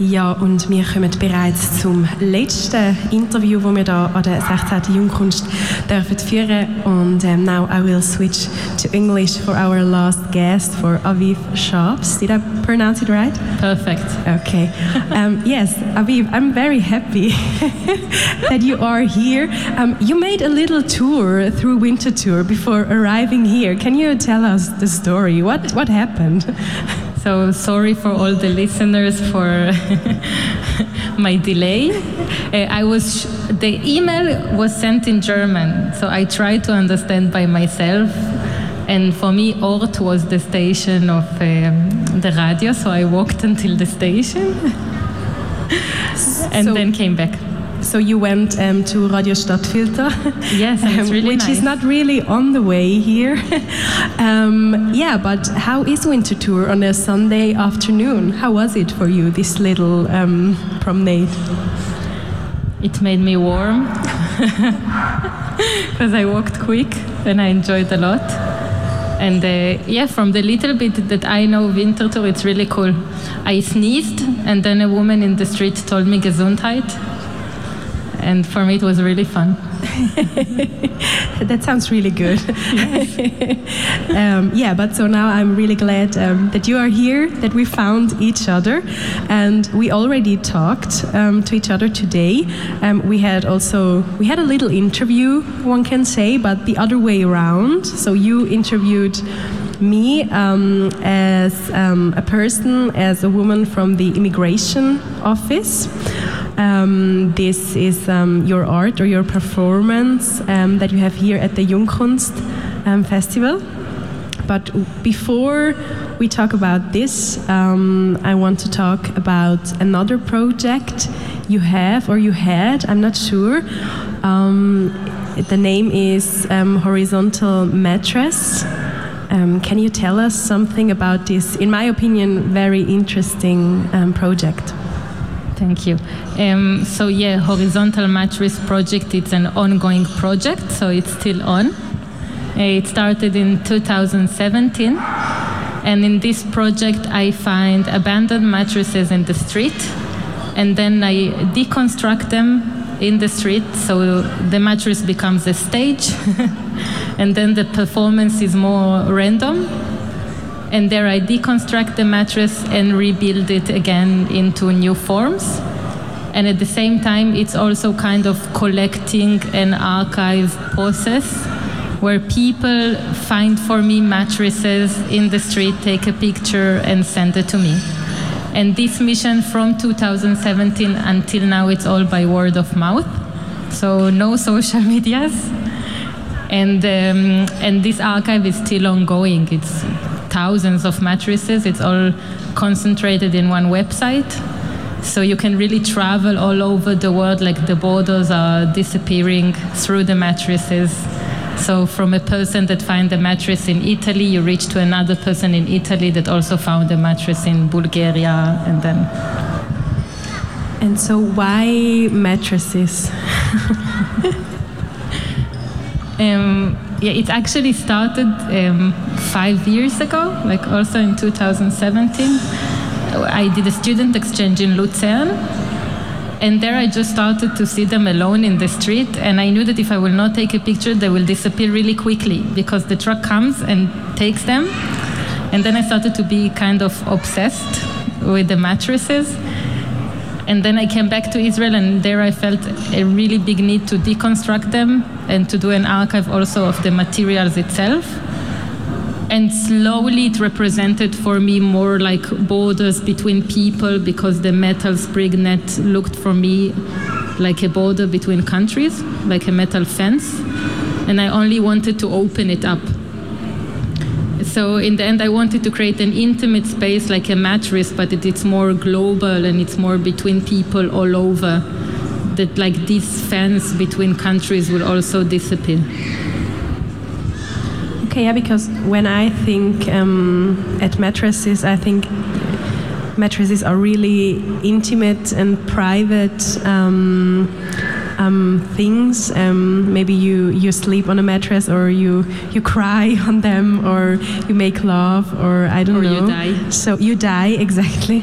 Ja, und wir kommen bereits zum letzten Interview, das wir da an der 16. Jungkunst dürfen führen. Und um, now I will switch to English for our last guest, for Aviv Schaps. Did I pronounce it right? Perfect. Okay. Um, yes, Aviv, I'm very happy that you are here. Um, you made a little tour through Winter Tour before arriving here. Can you tell us the story? What what happened? So sorry for all the listeners for my delay. Uh, I was the email was sent in German, so I tried to understand by myself. And for me, Ort was the station of um, the radio, so I walked until the station and So- then came back. So you went um, to Radio Stadtfilter, Yes, um, really which is not really on the way here. um, yeah, but how is Winterthur on a Sunday afternoon? How was it for you, this little um, promenade? It made me warm because I walked quick and I enjoyed a lot. And uh, yeah, from the little bit that I know Winterthur, it's really cool. I sneezed, and then a woman in the street told me Gesundheit. And for me, it was really fun. That sounds really good. um, yeah, but so now I'm really glad um, that you are here, that we found each other, and we already talked um, to each other today. Um, we had also we had a little interview, one can say, but the other way around. So you interviewed me um, as um, a person, as a woman from the immigration office. Um, this is um, your art or your performance um, that you have here at the Jungkunst um, Festival. But before we talk about this, um, I want to talk about another project you have or you had, I'm not sure. Um, the name is Horizontal Mattress. Can you tell us something about this, in my opinion, very interesting project? Thank you. Um, so yeah, Horizontal Mattress Project, it's an ongoing project, so it's still on. Uh, It started in 2017, and in this project I find abandoned mattresses in the street, and then I deconstruct them in the street, so the mattress becomes a stage, and then the performance is more random and there I deconstruct the mattress and rebuild it again into new forms. And at the same time, it's also kind of collecting an archive process where people find for me mattresses in the street, take a picture, and send it to me. And this mission from 2017 until now, it's all by word of mouth. So no social medias. And, um, and this archive is still ongoing. It's thousands of mattresses. It's all concentrated in one website. So you can really travel all over the world, like the borders are disappearing through the mattresses. So from a person that found a mattress in Italy, you reach to another person in Italy that also found a mattress in Bulgaria, and then And so, why mattresses? Um, yeah, it actually started um, five years ago, like also in 2017. I did a student exchange in Lucerne, and there I just started to see them alone in the street, and I knew that if I will not take a picture, they will disappear really quickly because the truck comes and takes them. And then I started to be kind of obsessed with the mattresses. And then I came back to Israel, and there I felt a really big need to deconstruct them and to do an archive also of the materials itself. And slowly it represented for me more like borders between people because the metal spring net looked for me like a border between countries, like a metal fence. And I only wanted to open it up. So in the end, I wanted to create an intimate space like a mattress, but it, it's more global and it's more between people all over. That like this fence between countries will also disappear. Okay, yeah, because when I think um, at mattresses, I think mattresses are really intimate and private um, um, things. Um, maybe you, you sleep on a mattress, or you you cry on them, or you make love, or I don't or know. you die. So you die exactly.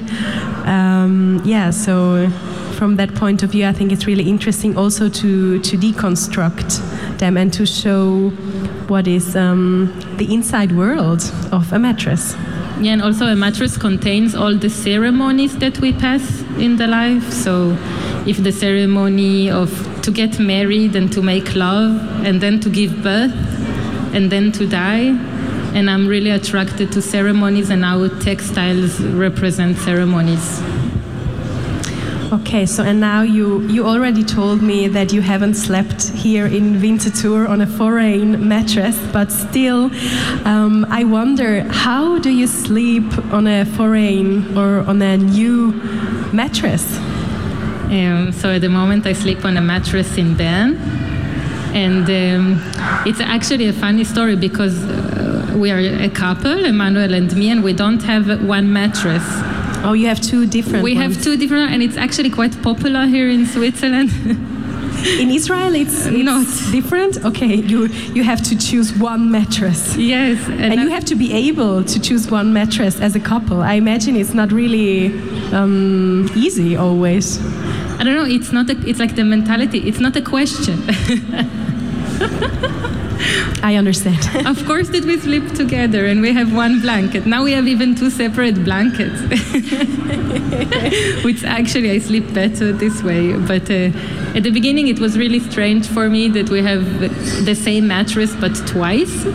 Um, yeah. So from that point of view, I think it's really interesting also to to deconstruct them and to show what is um, the inside world of a mattress. Yeah, and also a mattress contains all the ceremonies that we pass in the life. So, if the ceremony of to get married and to make love, and then to give birth, and then to die, and I'm really attracted to ceremonies and how textiles represent ceremonies. Okay, so and now you you already told me that you haven't slept here in Winterthur on a foreign mattress, but still, um, I wonder how do you sleep on a foreign or on a new mattress? Um, so at the moment I sleep on a mattress in Bern. And um, it's actually a funny story because uh, we are a couple, Emmanuel and me, and we don't have one mattress. Oh, you have two different. We ones. have two different, and it's actually quite popular here in Switzerland. In Israel, it's, it's Not. different. Okay, you you have to choose one mattress. yes, and, And you have to be able to choose one mattress as a couple. I imagine it's not really um, easy always. I don't know. It's not. A, it's like the mentality. It's not a question. I understand. of course, that we sleep together and we have one blanket. Now we have even two separate blankets, which actually I sleep better this way. But uh, at the beginning, it was really strange for me that we have the same mattress but twice.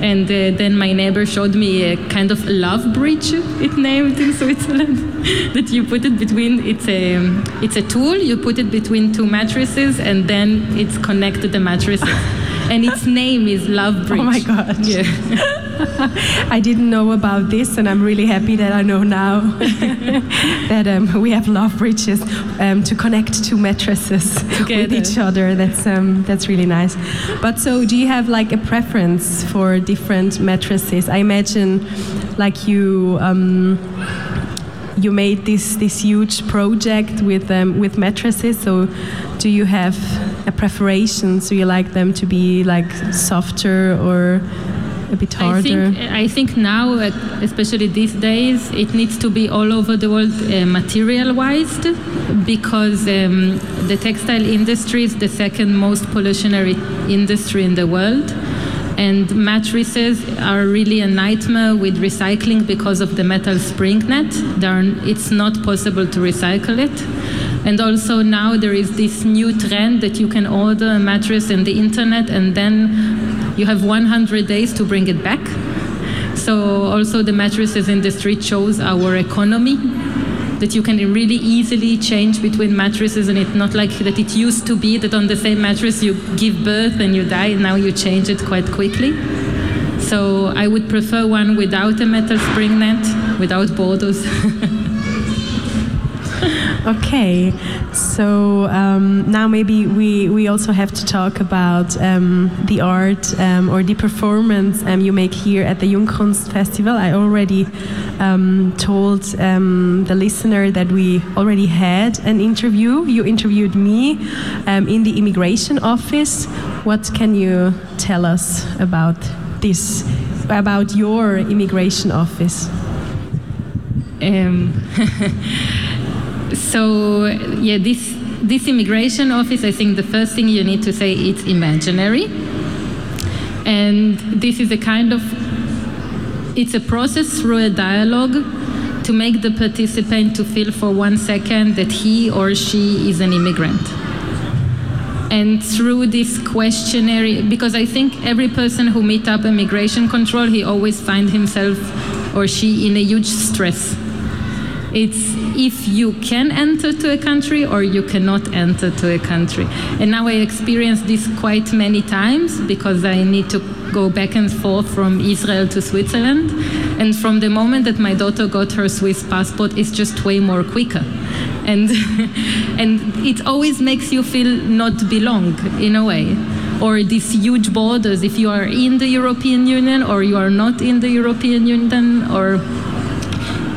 And uh, then my neighbor showed me a kind of love bridge, it named in Switzerland, that you put it between. It's a it's a tool. You put it between two mattresses, and then it's connected the mattresses. And its name is Love Bridge. Oh my God. Yeah. I didn't know about this, and I'm really happy that I know now that um, we have love bridges um, to connect two mattresses with each other. That's um, that's really nice. But so, do you have like a preference for different mattresses? I imagine, like you. You made this this huge project with um, with mattresses. So, do you have a preference? Do you like them to be like softer or a bit I harder? think, I think now, especially these days, it needs to be all over the world uh, material-wise because um, the textile industry is the second most pollutionary industry in the world. And mattresses are really a nightmare with recycling because of the metal spring net. Are, it's not possible to recycle it. And also now there is this new trend that you can order a mattress in the internet and then you have 100 days to bring it back. So also the mattresses industry shows our economy that you can really easily change between mattresses and it's not like that it used to be that on the same mattress you give birth and you die. And now you change it quite quickly. So i would prefer one without a metal spring net without borders Okay, so um, now maybe we, we also have to talk about um, the art um, or the performance um, you make here at the Jungkunst Festival. I already um, told um, the listener that we already had an interview. You interviewed me in the immigration office. What can you tell us about this, about your immigration office? So yeah, this this immigration office, I think the first thing you need to say it's imaginary, and this is a kind of it's a process through a dialogue to make the participant to feel for one second that he or she is an immigrant. And through this questionnaire, because I think every person who meet up immigration control, he always find himself or she in a huge stress. It's if you can enter to a country or you cannot enter to a country. And now I experience this quite many times because I need to go back and forth from Israel to Switzerland. And from the moment that my daughter got her Swiss passport, it's just way more quicker. And, and it always makes you feel not belong in a way. Or these huge borders, if you are in the European Union or you are not in the European Union, or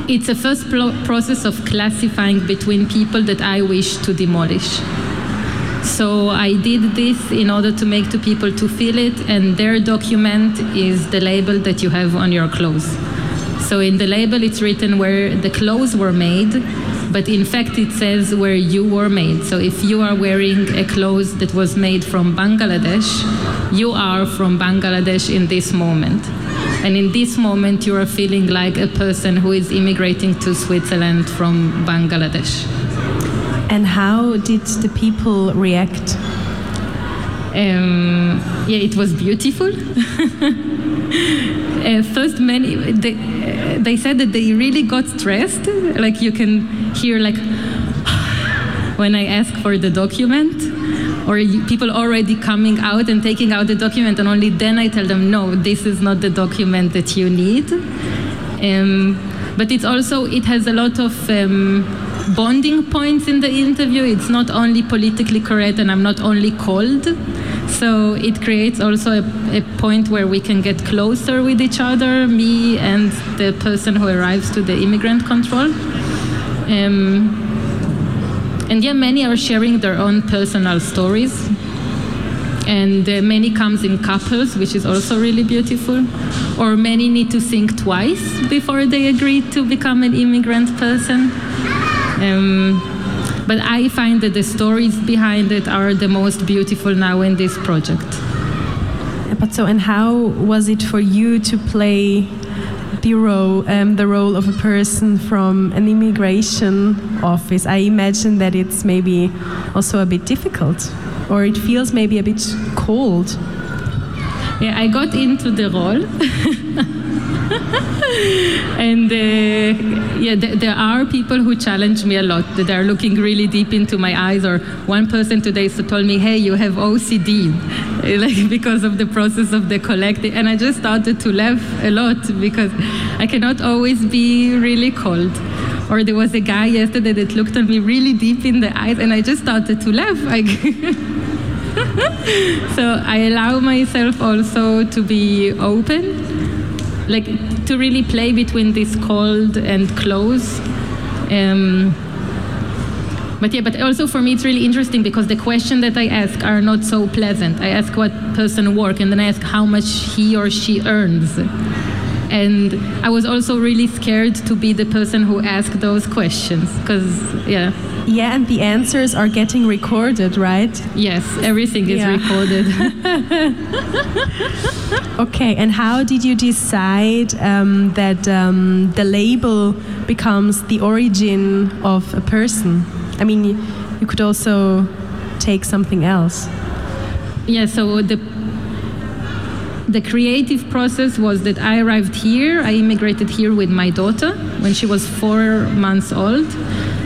it's a first process of classifying between people that I wish to demolish. So I did this in order to make two people to feel it, and their document is the label that you have on your clothes. So in the label, it's written where the clothes were made, but in fact, it says where you were made. So if you are wearing a clothes that was made from Bangladesh, you are from Bangladesh in this moment. And in this moment, you are feeling like a person who is immigrating to Switzerland from Bangladesh. And how did the people react? Um, yeah, it was beautiful. uh, first, many they, uh, they said that they really got stressed. Like you can hear, like when I ask for the document, or people already coming out and taking out the document, and only then I tell them, no, this is not the document that you need. Um, but it's also it has a lot of um, bonding points in the interview. It's not only politically correct, and I'm not only cold. So it creates also a, a, point where we can get closer with each other, me and the person who arrives to the immigrant control. Um, and yeah, many are sharing their own personal stories. And uh, many comes in couples, which is also really beautiful. Or many need to think twice before they agree to become an immigrant person. Um, but I find that the stories behind it are the most beautiful now in this project. But so, and how was it for you to play the role, um, the role of a person from an immigration office? I imagine that it's maybe also a bit difficult, or it feels maybe a bit cold. Yeah, I got into the role. and uh, yeah, th there are people who challenge me a lot. That are looking really deep into my eyes. Or one person today told me, "Hey, you have OCD," like because of the process of the collecting. And I just started to laugh a lot because I cannot always be really cold. Or there was a guy yesterday that looked at me really deep in the eyes, and I just started to laugh. So I allow myself also to be open like to really play between this cold and close. Um, but yeah, but also for me it's really interesting because the question that I ask are not so pleasant. I ask what person work and then I ask how much he or she earns. And I was also really scared to be the person who asked those questions because yeah. Yeah, and the answers are getting recorded, right? Yes, everything is yeah. recorded. okay, and how did you decide um, that um, the label becomes the origin of a person? I mean, you, could also take something else. Yeah, so the the creative process was that I arrived here, I immigrated here with my daughter when she was four months old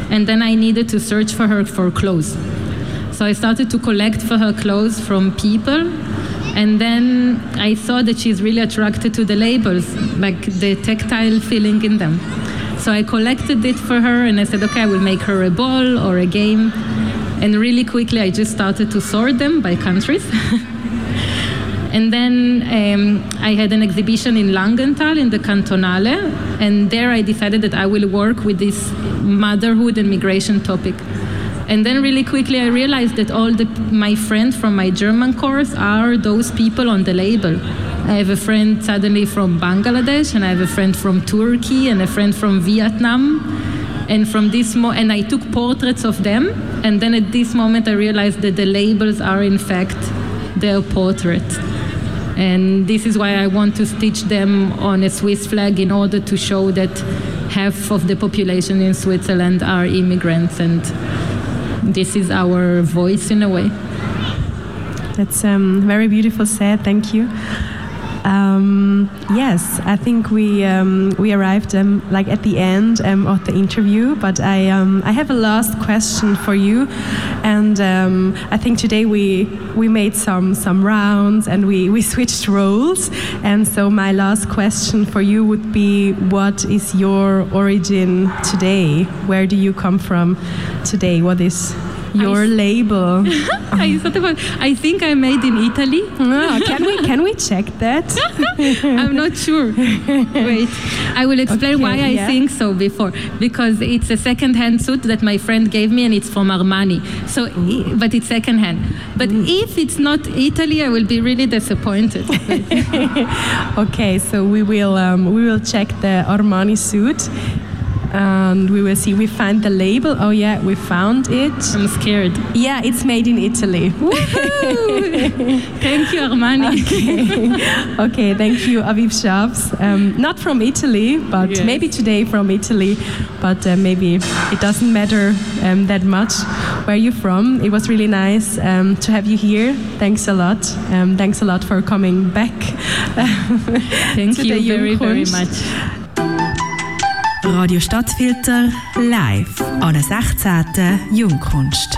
and then I needed to search for her for clothes. So I started to collect for her clothes from people, and then I saw that she's really attracted to the labels, like the tactile feeling in them. So I collected it for her, and I said, okay, I will make her a ball or a game. And really quickly, I just started to sort them by countries. And then um, I had an exhibition in Langenthal in the Cantonale, and there I decided that I will work with this motherhood and migration topic. And then really quickly I realized that all the, my friends from my German course are those people on the label. I have a friend suddenly from Bangladesh, and I have a friend from Turkey, and a friend from Vietnam. And from this mo- and I took portraits of them, and then at this moment I realized that the labels are in fact their portraits. And this is why I want to stitch them on a Swiss flag in order to show that half of the population in Switzerland are immigrants, and this is our voice in a way. That's um, very beautiful said. Thank you. Um, yes, I think we um, we arrived um, like at the end um, of the interview, but I um, I have a last question for you, and um, I think today we we made some some rounds and we we switched roles, and so my last question for you would be, what is your origin today? Where do you come from today? What is your I, label. I about. I think I made in Italy. Ah, can we can we check that? I'm not sure. Wait, I will explain Okay, why I think so before. Because it's a second-hand suit that my friend gave me, and it's from Armani. So, i- but it's second-hand. But if it's not Italy, I will be really disappointed. okay, so we will um, we will check the Armani suit. And we will see. We find the label. Oh yeah, we found it. I'm scared. Yeah, it's made in Italy. Thank you, Armani. okay, okay thank you, Aviv Shabs. Um, not from Italy, but Yes. maybe today from Italy, but uh, maybe it doesn't matter um, that much where you're from. It was really nice um, to have you here. Thanks a lot. Um, thanks a lot for coming back. Thank you very, very much. Radio Stadtfilter live an der 16. Jungkunst.